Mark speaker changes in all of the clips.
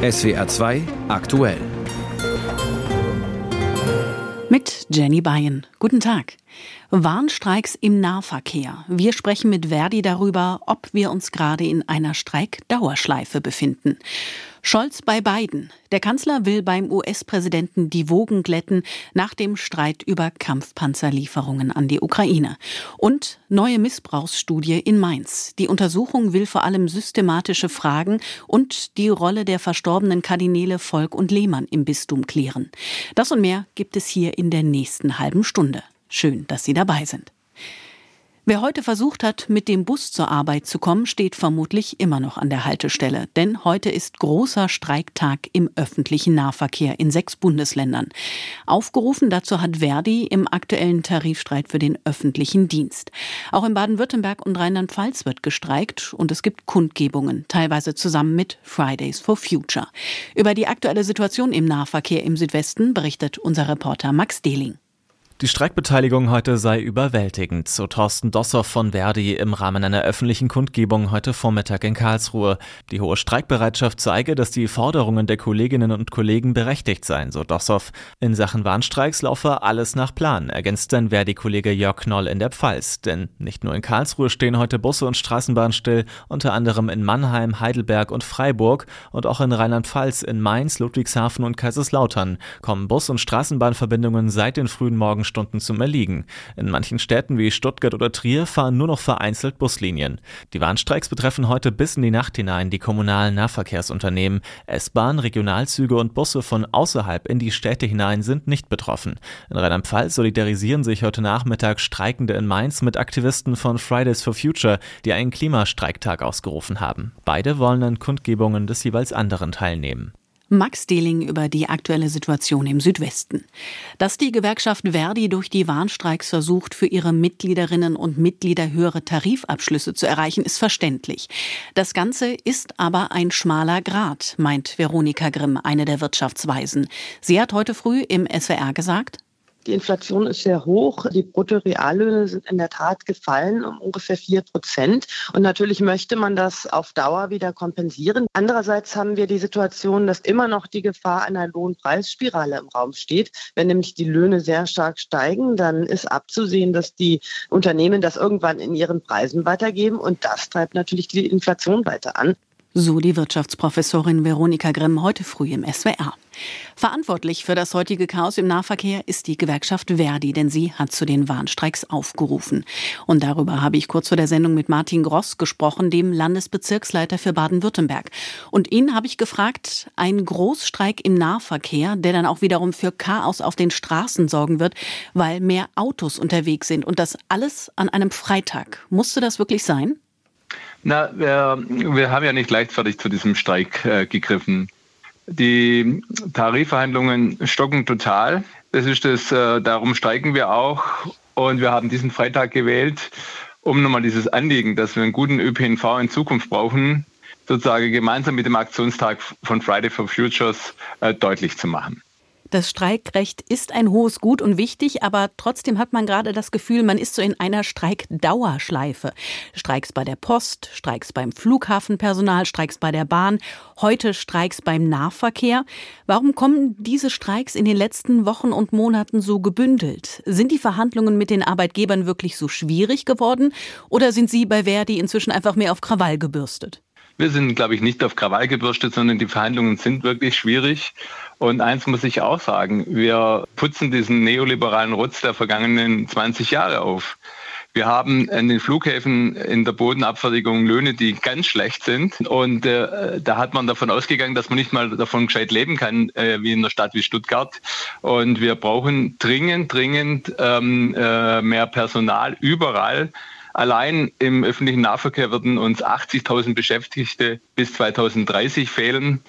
Speaker 1: SWR 2 aktuell.
Speaker 2: Mit Jenny Bayen. Guten Tag. Warnstreiks im Nahverkehr. Wir sprechen mit Verdi darüber, ob wir uns gerade in einer Streikdauerschleife befinden. Scholz bei Biden. Der Kanzler will beim US-Präsidenten die Wogen glätten nach dem Streit über Kampfpanzerlieferungen an die Ukraine. Und neue Missbrauchsstudie in Mainz. Die Untersuchung will vor allem systematische Fragen und die Rolle der verstorbenen Kardinäle Volk und Lehmann im Bistum klären. Das und mehr gibt es hier in der nächsten halben Stunde. Schön, dass Sie dabei sind. Wer heute versucht hat, mit dem Bus zur Arbeit zu kommen, steht vermutlich immer noch an der Haltestelle. Denn heute ist großer Streiktag im öffentlichen Nahverkehr in sechs Bundesländern. Aufgerufen dazu hat Verdi im aktuellen Tarifstreit für den öffentlichen Dienst. Auch in Baden-Württemberg und Rheinland-Pfalz wird gestreikt und es gibt Kundgebungen, teilweise zusammen mit Fridays for Future. Über die aktuelle Situation im Nahverkehr im Südwesten berichtet unser Reporter Max Dehling.
Speaker 3: Die Streikbeteiligung heute sei überwältigend, so Thorsten Dossow von Verdi im Rahmen einer öffentlichen Kundgebung heute Vormittag in Karlsruhe. Die hohe Streikbereitschaft zeige, dass die Forderungen der Kolleginnen und Kollegen berechtigt seien, so Dossow. In Sachen Warnstreiks laufe alles nach Plan, ergänzt sein Verdi-Kollege Jörg Knoll in der Pfalz. Denn nicht nur in Karlsruhe stehen heute Busse und Straßenbahnen still, unter anderem in Mannheim, Heidelberg und Freiburg und auch in Rheinland-Pfalz, in Mainz, Ludwigshafen und Kaiserslautern kommen Bus- und Straßenbahnverbindungen seit den frühen Morgen Stunden zum Erliegen. In manchen Städten wie Stuttgart oder Trier fahren nur noch vereinzelt Buslinien. Die Warnstreiks betreffen heute bis in die Nacht hinein die kommunalen Nahverkehrsunternehmen. S-Bahn, Regionalzüge und Busse von außerhalb in die Städte hinein sind nicht betroffen. In Rheinland-Pfalz solidarisieren sich heute Nachmittag Streikende in Mainz mit Aktivisten von Fridays for Future, die einen Klimastreiktag ausgerufen haben. Beide wollen an Kundgebungen des jeweils anderen teilnehmen.
Speaker 2: Max Dehling über die aktuelle Situation im Südwesten. Dass die Gewerkschaft Verdi durch die Warnstreiks versucht, für ihre Mitgliederinnen und Mitglieder höhere Tarifabschlüsse zu erreichen, ist verständlich. Das Ganze ist aber ein schmaler Grat, meint Veronika Grimm, eine der Wirtschaftsweisen. Sie hat heute früh im SWR gesagt,
Speaker 4: die Inflation ist sehr hoch. Die Bruttoreallöhne sind in der Tat gefallen um ungefähr vier Prozent. Und natürlich möchte man das auf Dauer wieder kompensieren. Andererseits haben wir die Situation, dass immer noch die Gefahr einer Lohnpreisspirale im Raum steht. Wenn nämlich die Löhne sehr stark steigen, dann ist abzusehen, dass die Unternehmen das irgendwann in ihren Preisen weitergeben. Und das treibt natürlich die Inflation weiter an.
Speaker 2: So die Wirtschaftsprofessorin Veronika Grimm heute früh im SWR. Verantwortlich für das heutige Chaos im Nahverkehr ist die Gewerkschaft Verdi, denn sie hat zu den Warnstreiks aufgerufen. Und darüber habe ich kurz vor der Sendung mit Martin Gross gesprochen, dem Landesbezirksleiter für Baden-Württemberg. Und ihn habe ich gefragt, ein Großstreik im Nahverkehr, der dann auch wiederum für Chaos auf den Straßen sorgen wird, weil mehr Autos unterwegs sind und das alles an einem Freitag. Musste das wirklich sein?
Speaker 5: Na, wir, wir haben ja nicht leichtfertig zu diesem Streik äh, gegriffen. Die Tarifverhandlungen stocken total. Das ist das, äh, darum streiken wir auch. Und wir haben diesen Freitag gewählt, um nochmal dieses Anliegen, dass wir einen guten ÖPNV in Zukunft brauchen, sozusagen gemeinsam mit dem Aktionstag von Friday for Futures äh, deutlich zu machen.
Speaker 2: Das Streikrecht ist ein hohes Gut und wichtig, aber trotzdem hat man gerade das Gefühl, man ist so in einer Streikdauerschleife. Streiks bei der Post, Streiks beim Flughafenpersonal, Streiks bei der Bahn, heute Streiks beim Nahverkehr. Warum kommen diese Streiks in den letzten Wochen und Monaten so gebündelt? Sind die Verhandlungen mit den Arbeitgebern wirklich so schwierig geworden oder sind Sie bei Verdi inzwischen einfach mehr auf Krawall gebürstet?
Speaker 5: Wir sind, glaube ich, nicht auf Krawall gebürstet, sondern die Verhandlungen sind wirklich schwierig. Und eins muss ich auch sagen, wir putzen diesen neoliberalen Rutz der vergangenen 20 Jahre auf. Wir haben an den Flughäfen in der Bodenabfertigung Löhne, die ganz schlecht sind. Und äh, da hat man davon ausgegangen, dass man nicht mal davon gescheit leben kann, äh, wie in einer Stadt wie Stuttgart. Und wir brauchen dringend, dringend ähm, äh, mehr Personal überall. Allein im öffentlichen Nahverkehr werden uns 80.000 Beschäftigte bis 2030 fehlen.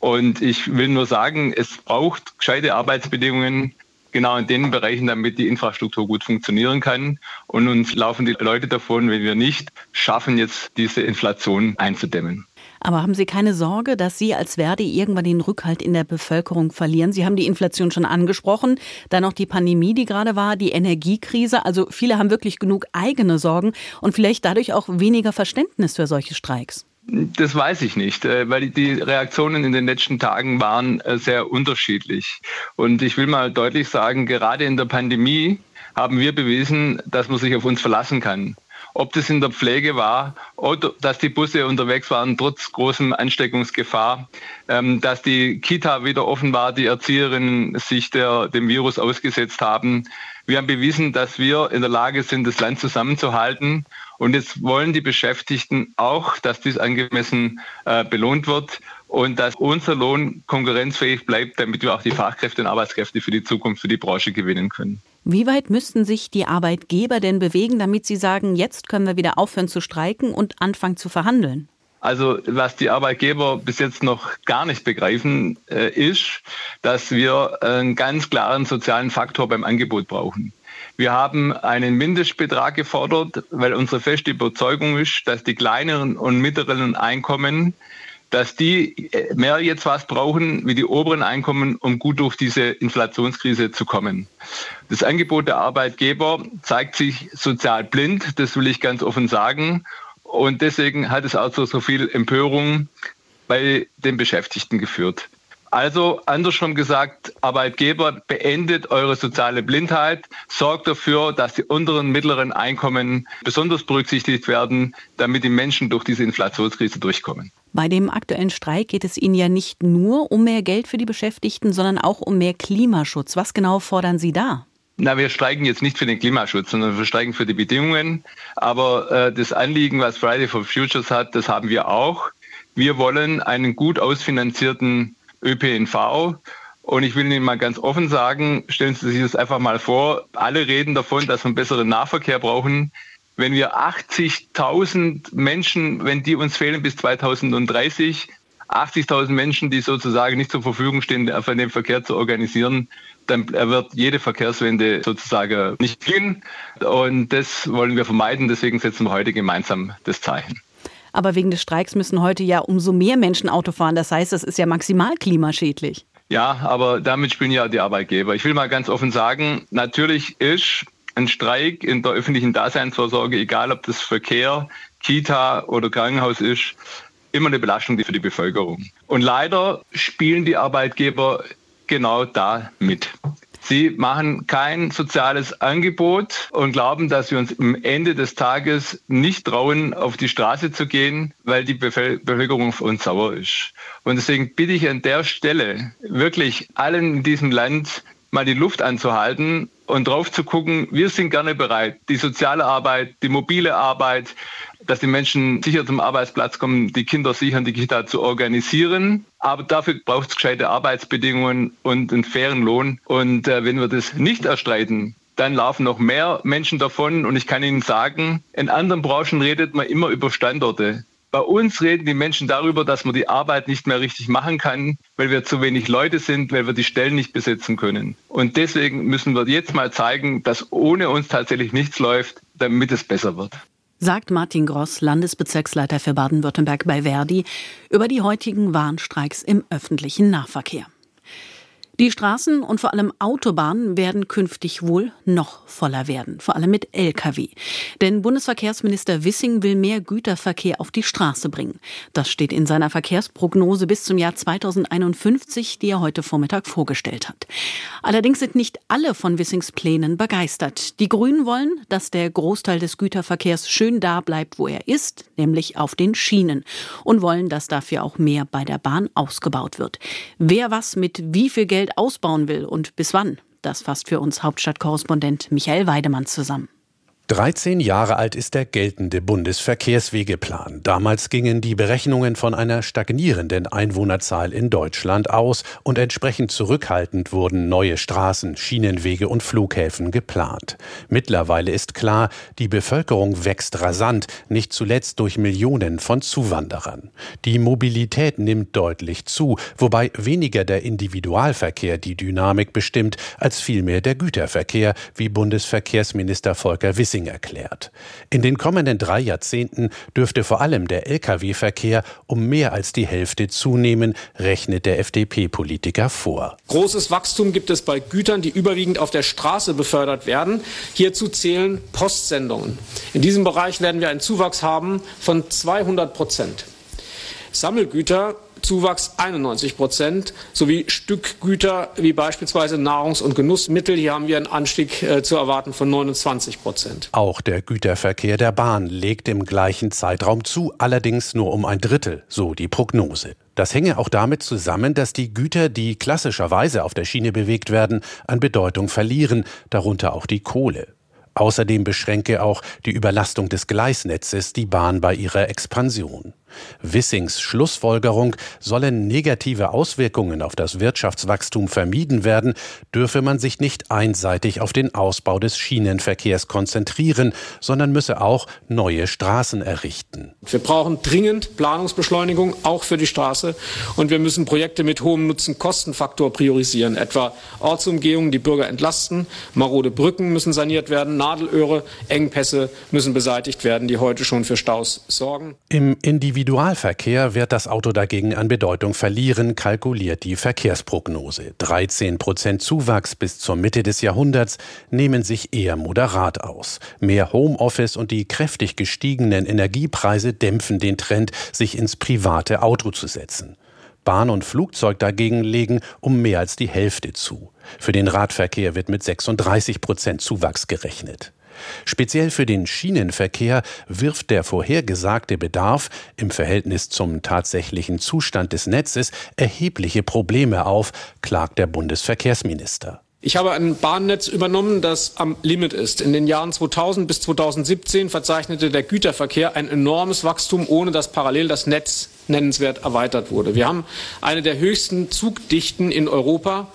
Speaker 5: Und ich will nur sagen, es braucht gescheite Arbeitsbedingungen genau in den Bereichen, damit die Infrastruktur gut funktionieren kann. Und uns laufen die Leute davon, wenn wir nicht schaffen, jetzt diese Inflation einzudämmen.
Speaker 2: Aber haben Sie keine Sorge, dass Sie als Verdi irgendwann den Rückhalt in der Bevölkerung verlieren? Sie haben die Inflation schon angesprochen, dann noch die Pandemie, die gerade war, die Energiekrise. Also viele haben wirklich genug eigene Sorgen und vielleicht dadurch auch weniger Verständnis für solche Streiks.
Speaker 5: Das weiß ich nicht, äh, weil die Reaktionen in den letzten Tagen waren äh, sehr unterschiedlich. Und ich will mal deutlich sagen, gerade in der Pandemie haben wir bewiesen, dass man sich auf uns verlassen kann. Ob das in der Pflege war, oder dass die Busse unterwegs waren, trotz großem Ansteckungsgefahr, ähm, dass die Kita wieder offen war, die Erzieherinnen sich der, dem Virus ausgesetzt haben. Wir haben bewiesen, dass wir in der Lage sind, das Land zusammenzuhalten. Und jetzt wollen die Beschäftigten auch, dass dies angemessen äh, belohnt wird und dass unser Lohn konkurrenzfähig bleibt, damit wir auch die Fachkräfte und Arbeitskräfte für die Zukunft, für die Branche gewinnen können.
Speaker 2: Wie weit müssten sich die Arbeitgeber denn bewegen, damit sie sagen, jetzt können wir wieder aufhören zu streiken und anfangen zu verhandeln?
Speaker 5: Also was die Arbeitgeber bis jetzt noch gar nicht begreifen, äh, ist, dass wir einen ganz klaren sozialen Faktor beim Angebot brauchen. Wir haben einen Mindestbetrag gefordert, weil unsere feste Überzeugung ist, dass die kleineren und mittleren Einkommen dass die äh, mehr jetzt was brauchen wie die oberen Einkommen, um gut durch diese Inflationskrise zu kommen. Das Angebot der Arbeitgeber zeigt sich sozial blind, das will ich ganz offen sagen. Und deswegen hat es auch zu so viel Empörung bei den Beschäftigten geführt. Also andersrum gesagt, Arbeitgeber, beendet eure soziale Blindheit, sorgt dafür, dass die unteren mittleren Einkommen besonders berücksichtigt werden, damit die Menschen durch diese Inflationskrise durchkommen.
Speaker 2: Bei dem aktuellen Streik geht es Ihnen ja nicht nur um mehr Geld für die Beschäftigten, sondern auch um mehr Klimaschutz. Was genau fordern Sie da?
Speaker 5: Na, wir streiken jetzt nicht für den Klimaschutz, sondern wir streiken für die Bedingungen. Aber äh, das Anliegen, was Friday for Futures hat, das haben wir auch. Wir wollen einen gut ausfinanzierten ÖPNV. Und ich will Ihnen mal ganz offen sagen, stellen Sie sich das einfach mal vor, alle reden davon, dass wir einen besseren Nahverkehr brauchen. Wenn wir 80.000 Menschen, wenn die uns fehlen bis 2030, 80.000 Menschen, die sozusagen nicht zur Verfügung stehen, für den Verkehr zu organisieren, dann wird jede Verkehrswende sozusagen nicht gehen. Und das wollen wir vermeiden. Deswegen setzen wir heute gemeinsam das Zeichen.
Speaker 2: Aber wegen des Streiks müssen heute ja umso mehr Menschen Auto fahren. Das heißt, das ist ja maximal klimaschädlich.
Speaker 5: Ja, aber damit spielen ja die Arbeitgeber. Ich will mal ganz offen sagen, natürlich ist ein Streik in der öffentlichen Daseinsvorsorge, egal ob das Verkehr, Kita oder Krankenhaus ist, immer eine Belastung für die Bevölkerung. Und leider spielen die Arbeitgeber genau da mit. Sie machen kein soziales Angebot und glauben, dass wir uns am Ende des Tages nicht trauen, auf die Straße zu gehen, weil die Bevölkerung auf uns sauer ist. Und deswegen bitte ich an der Stelle wirklich allen in diesem Land mal die Luft anzuhalten und drauf zu gucken, wir sind gerne bereit, die soziale Arbeit, die mobile Arbeit, dass die Menschen sicher zum Arbeitsplatz kommen, die Kinder sicher in die Kita zu organisieren. Aber dafür braucht es gescheite Arbeitsbedingungen und einen fairen Lohn. Und äh, wenn wir das nicht erstreiten, dann laufen noch mehr Menschen davon. Und ich kann Ihnen sagen, in anderen Branchen redet man immer über Standorte. Bei uns reden die Menschen darüber, dass man die Arbeit nicht mehr richtig machen kann, weil wir zu wenig Leute sind, weil wir die Stellen nicht besetzen können. Und deswegen müssen wir jetzt mal zeigen, dass ohne uns tatsächlich nichts läuft, damit es besser wird
Speaker 2: sagt Martin Gross, Landesbezirksleiter für Baden-Württemberg bei Verdi, über die heutigen Warnstreiks im öffentlichen Nahverkehr. Die Straßen und vor allem Autobahnen werden künftig wohl noch voller werden, vor allem mit Lkw. Denn Bundesverkehrsminister Wissing will mehr Güterverkehr auf die Straße bringen. Das steht in seiner Verkehrsprognose bis zum Jahr 2051, die er heute Vormittag vorgestellt hat. Allerdings sind nicht alle von Wissings Plänen begeistert. Die Grünen wollen, dass der Großteil des Güterverkehrs schön da bleibt, wo er ist, nämlich auf den Schienen, und wollen, dass dafür auch mehr bei der Bahn ausgebaut wird. Wer was mit wie viel Geld ausbauen will und bis wann, das fasst für uns Hauptstadtkorrespondent Michael Weidemann zusammen.
Speaker 6: 13 Jahre alt ist der geltende Bundesverkehrswegeplan. Damals gingen die Berechnungen von einer stagnierenden Einwohnerzahl in Deutschland aus und entsprechend zurückhaltend wurden neue Straßen, Schienenwege und Flughäfen geplant. Mittlerweile ist klar, die Bevölkerung wächst rasant, nicht zuletzt durch Millionen von Zuwanderern. Die Mobilität nimmt deutlich zu, wobei weniger der Individualverkehr die Dynamik bestimmt, als vielmehr der Güterverkehr, wie Bundesverkehrsminister Volker Wissing Wissing erklärt. In den kommenden drei Jahrzehnten dürfte vor allem der Lkw-Verkehr um mehr als die Hälfte zunehmen, rechnet der FDP-Politiker vor.
Speaker 7: Großes Wachstum gibt es bei Gütern, die überwiegend auf der Straße befördert werden. Hierzu zählen Postsendungen. In diesem Bereich werden wir einen Zuwachs haben von 200 Prozent. Sammelgüter Zuwachs 91 Prozent sowie Stückgüter wie beispielsweise Nahrungs- und Genussmittel. Hier haben wir einen Anstieg äh, zu erwarten von 29 Prozent.
Speaker 6: Auch der Güterverkehr der Bahn legt im gleichen Zeitraum zu, allerdings nur um ein Drittel, so die Prognose. Das hänge auch damit zusammen, dass die Güter, die klassischerweise auf der Schiene bewegt werden, an Bedeutung verlieren, darunter auch die Kohle. Außerdem beschränke auch die Überlastung des Gleisnetzes die Bahn bei ihrer Expansion. Wissings Schlussfolgerung, sollen negative Auswirkungen auf das Wirtschaftswachstum vermieden werden, dürfe man sich nicht einseitig auf den Ausbau des Schienenverkehrs konzentrieren, sondern müsse auch neue Straßen errichten.
Speaker 7: Wir brauchen dringend Planungsbeschleunigung, auch für die Straße. Und wir müssen Projekte mit hohem Nutzen-Kostenfaktor priorisieren, etwa Ortsumgehungen, die Bürger entlasten, marode Brücken müssen saniert werden, Nadelöhre, Engpässe müssen beseitigt werden, die heute schon für Staus sorgen.
Speaker 6: Im Individual Individualverkehr wird das Auto dagegen an Bedeutung verlieren, kalkuliert die Verkehrsprognose. 13 Prozent Zuwachs bis zur Mitte des Jahrhunderts nehmen sich eher moderat aus. Mehr Homeoffice und die kräftig gestiegenen Energiepreise dämpfen den Trend, sich ins private Auto zu setzen. Bahn und Flugzeug dagegen legen um mehr als die Hälfte zu. Für den Radverkehr wird mit 36 Prozent Zuwachs gerechnet. Speziell für den Schienenverkehr wirft der vorhergesagte Bedarf im Verhältnis zum tatsächlichen Zustand des Netzes erhebliche Probleme auf, klagt der Bundesverkehrsminister.
Speaker 7: Ich habe ein Bahnnetz übernommen, das am Limit ist. In den Jahren 2000 bis 2017 verzeichnete der Güterverkehr ein enormes Wachstum, ohne dass parallel das Netz nennenswert erweitert wurde. Wir haben eine der höchsten Zugdichten in Europa.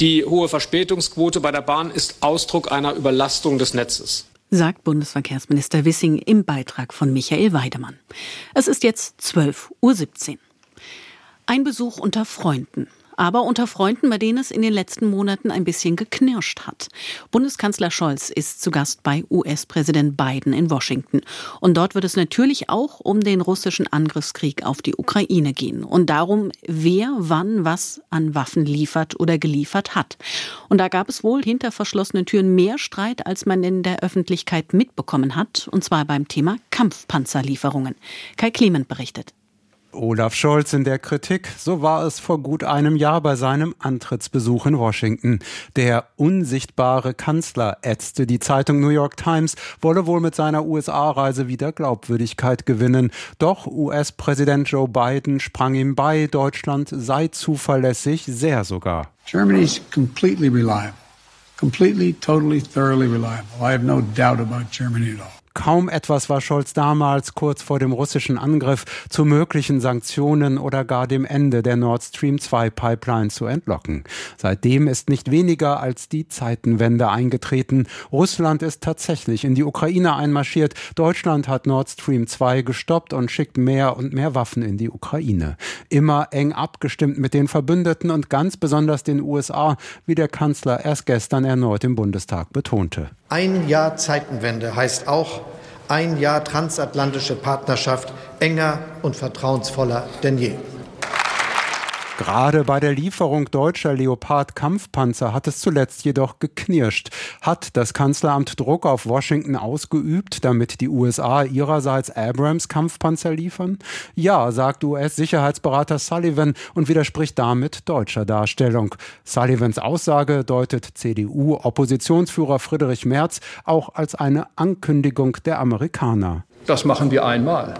Speaker 7: Die hohe Verspätungsquote bei der Bahn ist Ausdruck einer Überlastung des Netzes
Speaker 2: sagt Wissing im Beitrag von Michael Weidemann. Es ist jetzt 12.17 Uhr. Ein Besuch unter Freunden aber unter Freunden, bei denen es in den letzten Monaten ein bisschen geknirscht hat. Bundeskanzler Scholz ist zu Gast bei US-Präsident Biden in Washington. Und dort wird es natürlich auch um den russischen Angriffskrieg auf die Ukraine gehen und darum, wer wann was an Waffen liefert oder geliefert hat. Und da gab es wohl hinter verschlossenen Türen mehr Streit, als man in der Öffentlichkeit mitbekommen hat, und zwar beim Thema Kampfpanzerlieferungen. Kai Clement berichtet.
Speaker 8: Olaf Scholz in der Kritik, so war es vor gut einem Jahr bei seinem Antrittsbesuch in Washington. Der unsichtbare Kanzler ätzte die Zeitung New York Times, wolle wohl mit seiner USA-Reise wieder Glaubwürdigkeit gewinnen. Doch US-Präsident Joe Biden sprang ihm bei, Deutschland sei zuverlässig, sehr sogar.
Speaker 9: Germany's completely reliable. Completely, totally, thoroughly reliable. I have no doubt about Germany at all.
Speaker 8: Kaum etwas war Scholz damals kurz vor dem russischen Angriff zu möglichen Sanktionen oder gar dem Ende der Nord Stream 2 Pipeline zu entlocken. Seitdem ist nicht weniger als die Zeitenwende eingetreten. Russland ist tatsächlich in die Ukraine einmarschiert. Deutschland hat Nord Stream 2 gestoppt und schickt mehr und mehr Waffen in die Ukraine. Immer eng abgestimmt mit den Verbündeten und ganz besonders den USA, wie der Kanzler erst gestern erneut im Bundestag betonte.
Speaker 10: Ein Jahr Zeitenwende heißt auch ein Jahr transatlantische Partnerschaft enger und vertrauensvoller denn je.
Speaker 8: Gerade bei der Lieferung deutscher Leopard-Kampfpanzer hat es zuletzt jedoch geknirscht. Hat das Kanzleramt Druck auf Washington ausgeübt, damit die USA ihrerseits Abrams-Kampfpanzer liefern? Ja, sagt US-Sicherheitsberater Sullivan und widerspricht damit deutscher Darstellung. Sullivans Aussage deutet CDU-Oppositionsführer Friedrich Merz auch als eine Ankündigung der Amerikaner.
Speaker 11: Das machen wir einmal,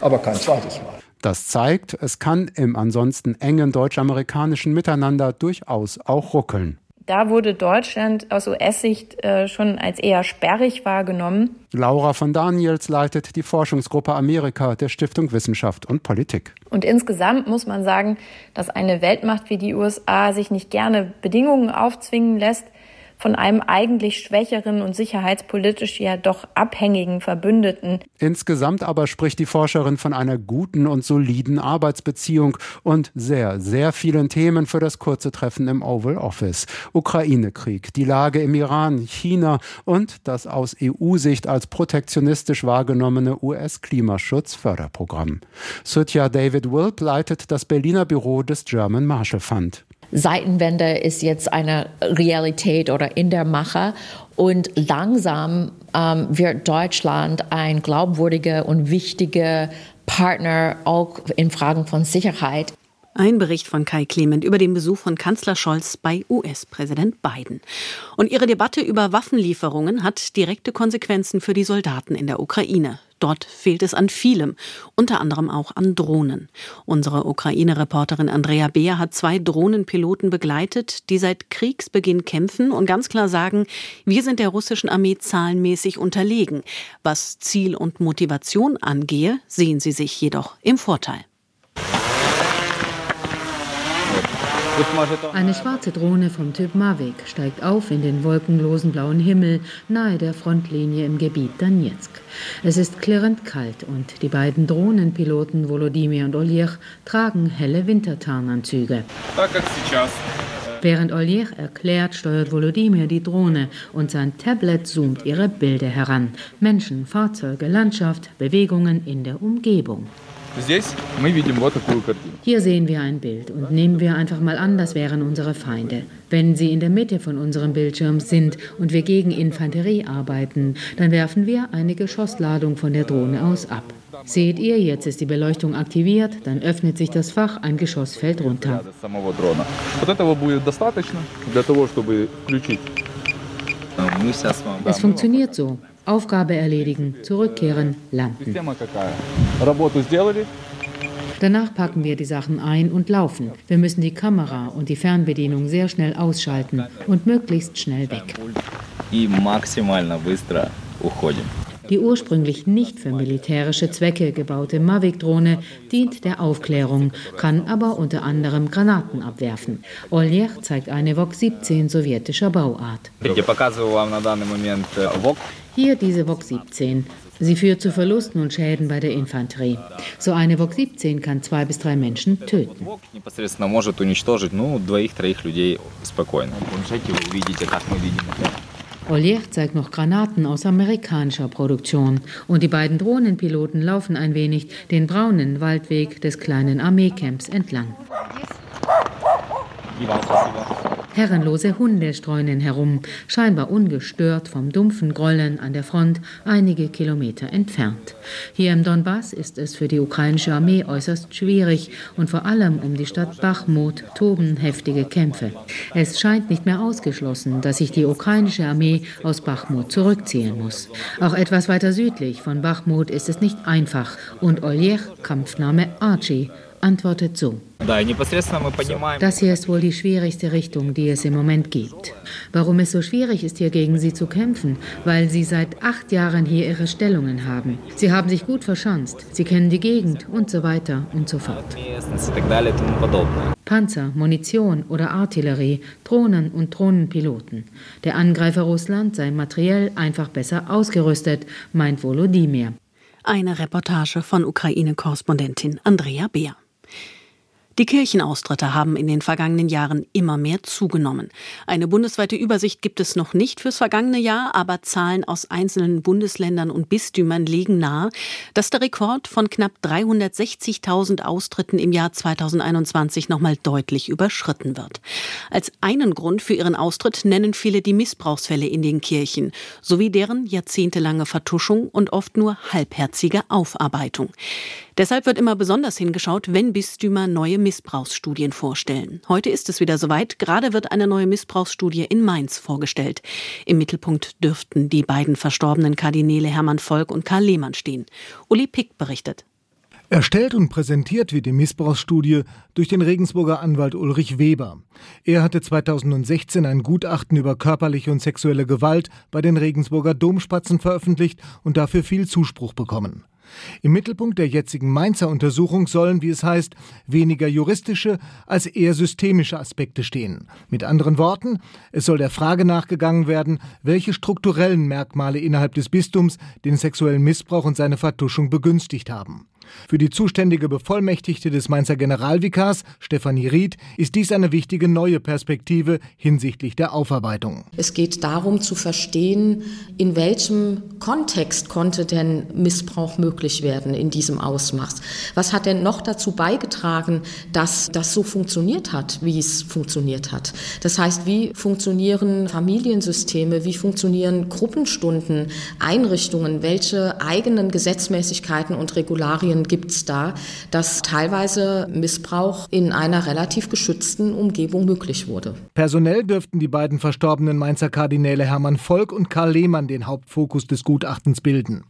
Speaker 11: aber kein zweites Mal.
Speaker 8: Das zeigt, es kann im ansonsten engen deutsch-amerikanischen Miteinander durchaus auch ruckeln.
Speaker 12: Da wurde Deutschland aus US-Sicht äh, schon als eher sperrig wahrgenommen.
Speaker 8: Laura von Daniels leitet die Forschungsgruppe Amerika der Stiftung Wissenschaft und Politik.
Speaker 12: Und insgesamt muss man sagen, dass eine Weltmacht wie die USA sich nicht gerne Bedingungen aufzwingen lässt, von einem eigentlich schwächeren und sicherheitspolitisch ja doch abhängigen Verbündeten.
Speaker 8: Insgesamt aber spricht die Forscherin von einer guten und soliden Arbeitsbeziehung und sehr, sehr vielen Themen für das kurze Treffen im Oval Office. Ukraine-Krieg, die Lage im Iran, China und das aus EU-Sicht als protektionistisch wahrgenommene US-Klimaschutzförderprogramm. Sutja David Wilp leitet das Berliner Büro des German Marshall Fund.
Speaker 13: Seitenwende ist jetzt eine Realität oder in der Mache. Und langsam ähm, wird Deutschland ein glaubwürdiger und wichtiger Partner auch in Fragen von Sicherheit.
Speaker 2: Ein Bericht von Kai Clement über den Besuch von Kanzler Scholz bei US-Präsident Biden. Und ihre Debatte über Waffenlieferungen hat direkte Konsequenzen für die Soldaten in der Ukraine. Dort fehlt es an vielem, unter anderem auch an Drohnen. Unsere Ukraine-Reporterin Andrea Beer hat zwei Drohnenpiloten begleitet, die seit Kriegsbeginn kämpfen und ganz klar sagen, wir sind der russischen Armee zahlenmäßig unterlegen. Was Ziel und Motivation angehe, sehen sie sich jedoch im Vorteil.
Speaker 14: Eine schwarze Drohne vom Typ Mavic steigt auf in den wolkenlosen blauen Himmel nahe der Frontlinie im Gebiet Donetsk. Es ist klirrend kalt und die beiden Drohnenpiloten Volodymyr und Oljech tragen helle Wintertarnanzüge. Während Oljech erklärt, steuert Volodymyr die Drohne und sein Tablet zoomt ihre Bilder heran. Menschen, Fahrzeuge, Landschaft, Bewegungen in der Umgebung. Hier sehen wir ein Bild und nehmen wir einfach mal an, das wären unsere Feinde. Wenn sie in der Mitte von unserem Bildschirm sind und wir gegen Infanterie arbeiten, dann werfen wir eine Geschossladung von der Drohne aus ab. Seht ihr, jetzt ist die Beleuchtung aktiviert, dann öffnet sich das Fach, ein Geschoss fällt runter. Es funktioniert so. Aufgabe erledigen, zurückkehren, landen. Danach packen wir die Sachen ein und laufen. Wir müssen die Kamera und die Fernbedienung sehr schnell ausschalten und möglichst schnell weg. Die ursprünglich nicht für militärische Zwecke gebaute Mavic-Drohne dient der Aufklärung, kann aber unter anderem Granaten abwerfen. Oljech zeigt eine VOG 17 sowjetischer Bauart. Hier diese VOG 17. Sie führt zu Verlusten und Schäden bei der Infanterie. So eine VOG 17 kann zwei bis drei Menschen töten. Oleg zeigt noch Granaten aus amerikanischer Produktion. Und die beiden Drohnenpiloten laufen ein wenig den braunen Waldweg des kleinen Armeecamps entlang. Herrenlose Hunde streunen herum, scheinbar ungestört vom dumpfen Grollen an der Front einige Kilometer entfernt. Hier im Donbass ist es für die ukrainische Armee äußerst schwierig und vor allem um die Stadt Bachmut toben heftige Kämpfe. Es scheint nicht mehr ausgeschlossen, dass sich die ukrainische Armee aus Bachmut zurückziehen muss. Auch etwas weiter südlich von Bachmut ist es nicht einfach und Oljech, Kampfname Archie, antwortet so. Das hier ist wohl die schwierigste Richtung, die es im Moment gibt. Warum es so schwierig ist, hier gegen sie zu kämpfen? Weil sie seit acht Jahren hier ihre Stellungen haben. Sie haben sich gut verschanzt, sie kennen die Gegend und so weiter und so fort. Panzer, Munition oder Artillerie, Drohnen und Drohnenpiloten. Der Angreifer Russland sei materiell einfach besser ausgerüstet, meint Volodymyr.
Speaker 2: Eine Reportage von Ukraine-Korrespondentin Andrea Beer. Die Kirchenaustritte haben in den vergangenen Jahren immer mehr zugenommen. Eine bundesweite Übersicht gibt es noch nicht fürs vergangene Jahr, aber Zahlen aus einzelnen Bundesländern und Bistümern legen nahe, dass der Rekord von knapp 360.000 Austritten im Jahr 2021 nochmal deutlich überschritten wird. Als einen Grund für ihren Austritt nennen viele die Missbrauchsfälle in den Kirchen sowie deren jahrzehntelange Vertuschung und oft nur halbherzige Aufarbeitung. Deshalb wird immer besonders hingeschaut, wenn Bistümer neue Missbrauchsstudien vorstellen. Heute ist es wieder soweit. Gerade wird eine neue Missbrauchsstudie in Mainz vorgestellt. Im Mittelpunkt dürften die beiden verstorbenen Kardinäle Hermann Volk und Karl Lehmann stehen. Uli Pick berichtet.
Speaker 15: Erstellt und präsentiert wird die Missbrauchsstudie durch den Regensburger Anwalt Ulrich Weber. Er hatte 2016 ein Gutachten über körperliche und sexuelle Gewalt bei den Regensburger Domspatzen veröffentlicht und dafür viel Zuspruch bekommen. Im Mittelpunkt der jetzigen Mainzer Untersuchung sollen, wie es heißt, weniger juristische als eher systemische Aspekte stehen. Mit anderen Worten, es soll der Frage nachgegangen werden, welche strukturellen Merkmale innerhalb des Bistums den sexuellen Missbrauch und seine Vertuschung begünstigt haben. Für die zuständige Bevollmächtigte des Mainzer Generalvikars, Stefanie Ried, ist dies eine wichtige neue Perspektive hinsichtlich der Aufarbeitung.
Speaker 16: Es geht darum zu verstehen, in welchem Kontext konnte denn Missbrauch möglich
Speaker 13: werden in diesem Ausmaß. Was hat denn noch dazu beigetragen, dass das so funktioniert hat, wie es funktioniert hat? Das heißt, wie funktionieren Familiensysteme, wie funktionieren Gruppenstunden, Einrichtungen, welche eigenen Gesetzmäßigkeiten und Regularien gibt es da, dass teilweise Missbrauch in einer relativ geschützten Umgebung möglich wurde.
Speaker 15: Personell dürften die beiden verstorbenen Mainzer Kardinäle Hermann Volk und Karl Lehmann den Hauptfokus des Gutachtens bilden.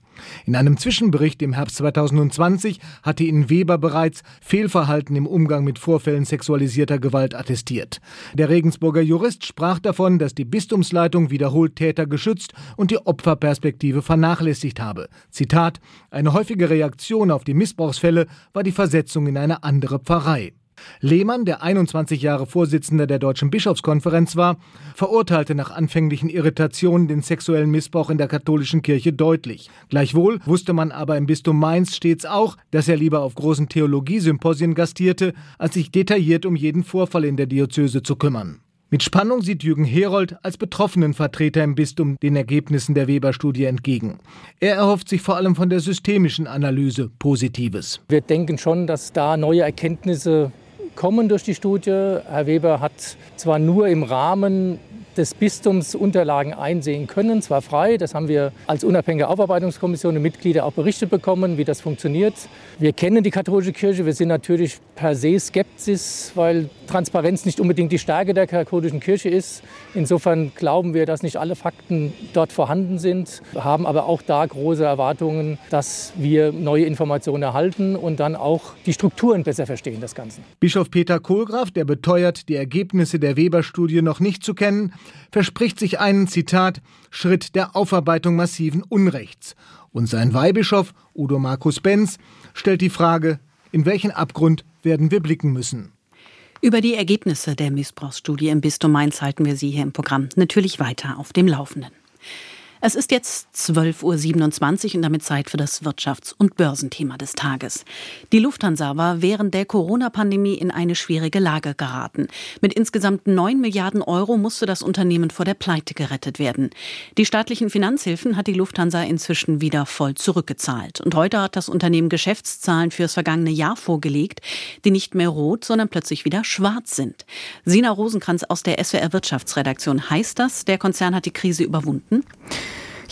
Speaker 15: In einem Zwischenbericht im Herbst 2020 hatte Ihnen Weber bereits Fehlverhalten im Umgang mit Vorfällen sexualisierter Gewalt attestiert. Der Regensburger Jurist sprach davon, dass die Bistumsleitung wiederholt Täter geschützt und die Opferperspektive vernachlässigt habe. Zitat: Eine häufige Reaktion auf die Missbrauchsfälle war die Versetzung in eine andere Pfarrei. Lehmann, der 21 Jahre Vorsitzender der Deutschen Bischofskonferenz war, verurteilte nach anfänglichen Irritationen den sexuellen Missbrauch in der katholischen Kirche deutlich. Gleichwohl wusste man aber im Bistum Mainz stets auch, dass er lieber auf großen Theologiesymposien gastierte, als sich detailliert um jeden Vorfall in der Diözese zu kümmern. Mit Spannung sieht Jürgen Herold als betroffenen Vertreter im Bistum den Ergebnissen der Weber-Studie entgegen. Er erhofft sich vor allem von der systemischen Analyse Positives.
Speaker 16: Wir denken schon, dass da neue Erkenntnisse kommen durch die Studie. Herr Weber hat zwar nur im Rahmen des Bistums Unterlagen einsehen können, zwar frei, das haben wir als unabhängige Aufarbeitungskommission und Mitglieder auch berichtet bekommen, wie das funktioniert. Wir kennen die katholische Kirche, wir sind natürlich per se skeptisch, weil Transparenz nicht unbedingt die Stärke der katholischen Kirche ist. Insofern glauben wir, dass nicht alle Fakten dort vorhanden sind, haben aber auch da große Erwartungen, dass wir neue Informationen erhalten und dann auch die Strukturen besser verstehen des Ganzen.
Speaker 15: Bischof Peter Kohlgraf, der beteuert, die Ergebnisse der Weber-Studie noch nicht zu kennen, verspricht sich einen, Zitat, Schritt der Aufarbeitung massiven Unrechts. Und sein Weihbischof, Udo Markus Benz, stellt die Frage, in welchen Abgrund werden wir blicken müssen?
Speaker 2: Über die Ergebnisse der Missbrauchsstudie im Bistum Mainz halten wir Sie hier im Programm natürlich weiter auf dem Laufenden. Es ist jetzt 12.27 Uhr und damit Zeit für das Wirtschafts- und Börsenthema des Tages. Die Lufthansa war während der Corona-Pandemie in eine schwierige Lage geraten. Mit insgesamt 9 Milliarden Euro musste das Unternehmen vor der Pleite gerettet werden. Die staatlichen Finanzhilfen hat die Lufthansa inzwischen wieder voll zurückgezahlt. Und heute hat das Unternehmen Geschäftszahlen fürs vergangene Jahr vorgelegt, die nicht mehr rot, sondern plötzlich wieder schwarz sind. Sina Rosenkranz aus der SWR Wirtschaftsredaktion. Heißt das, der Konzern hat die Krise überwunden?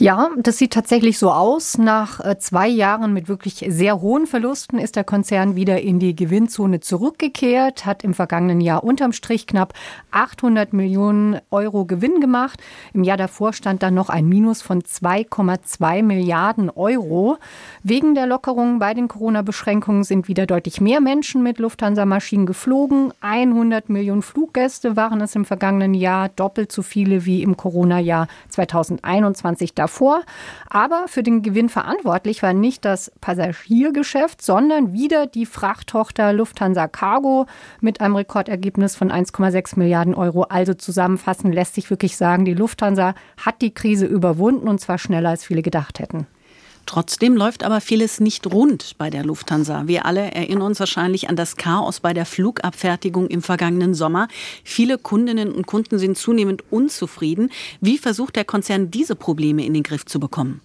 Speaker 17: Ja, das sieht tatsächlich so aus. Nach äh, zwei Jahren mit wirklich sehr hohen Verlusten ist der Konzern wieder in die Gewinnzone zurückgekehrt, hat im vergangenen Jahr unterm Strich knapp 800 Millionen Euro Gewinn gemacht. Im Jahr davor stand dann noch ein Minus von 2,2 Milliarden Euro. Wegen der Lockerungen bei den Corona-Beschränkungen sind wieder deutlich mehr Menschen mit Lufthansa-Maschinen geflogen. 100 Millionen Fluggäste waren es im vergangenen Jahr, doppelt so viele wie im Corona-Jahr 2021 davor. Aber für den Gewinn verantwortlich war nicht das Passagiergeschäft, sondern wieder die Frachttochter Lufthansa Cargo mit einem Rekordergebnis von 1,6 Milliarden Euro. Also zusammenfassend lässt sich wirklich sagen, die Lufthansa hat die Krise überwunden und zwar schneller als viele gedacht hätten.
Speaker 2: Trotzdem läuft aber vieles nicht rund bei der Lufthansa. Wir alle erinnern uns wahrscheinlich an das Chaos bei der Flugabfertigung im vergangenen Sommer. Viele Kundinnen und Kunden sind zunehmend unzufrieden. Wie versucht der Konzern diese Probleme in den Griff zu bekommen?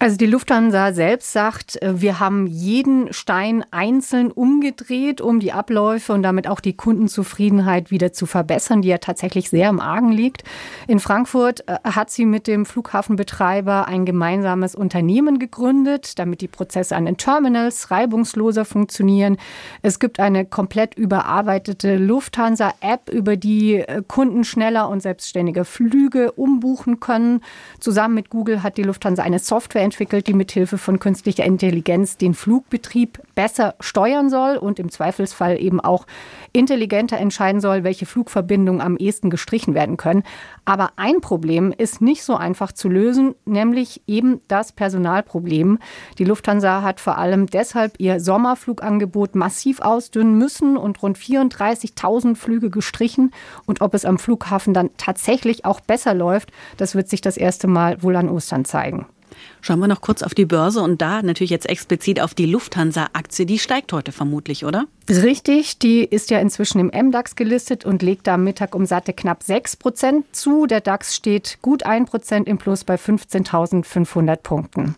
Speaker 17: Also die Lufthansa selbst sagt, äh, wir haben jeden Stein einzeln umgedreht, um die Abläufe und damit auch die Kundenzufriedenheit wieder zu verbessern, die ja tatsächlich sehr im Argen liegt. In Frankfurt äh, hat sie mit dem Flughafenbetreiber ein gemeinsames Unternehmen gegründet, damit die Prozesse an den Terminals reibungsloser funktionieren. Es gibt eine komplett überarbeitete Lufthansa-App, über die äh, Kunden schneller und selbstständiger Flüge umbuchen können. Zusammen mit Google hat die Lufthansa eine Software entwickelt, die mithilfe von künstlicher Intelligenz den Flugbetrieb besser steuern soll und im Zweifelsfall eben auch intelligenter entscheiden soll, welche Flugverbindungen am ehesten gestrichen werden können. Aber ein Problem ist nicht so einfach zu lösen, nämlich eben das Personalproblem. Die Lufthansa hat vor allem deshalb ihr Sommerflugangebot massiv ausdünnen müssen und rund 34.000 Flüge gestrichen. Und ob es am Flughafen dann tatsächlich auch besser läuft, das wird sich das erste Mal wohl an Ostern zeigen.
Speaker 2: Schauen wir noch kurz auf die Börse und da natürlich jetzt explizit auf die Lufthansa-Aktie. Die steigt heute vermutlich, oder?
Speaker 17: Richtig, die ist ja inzwischen im MDAX gelistet und legt am Mittag um satte knapp 6 Prozent zu. Der DAX steht gut 1 Prozent im Plus bei 15.500 Punkten.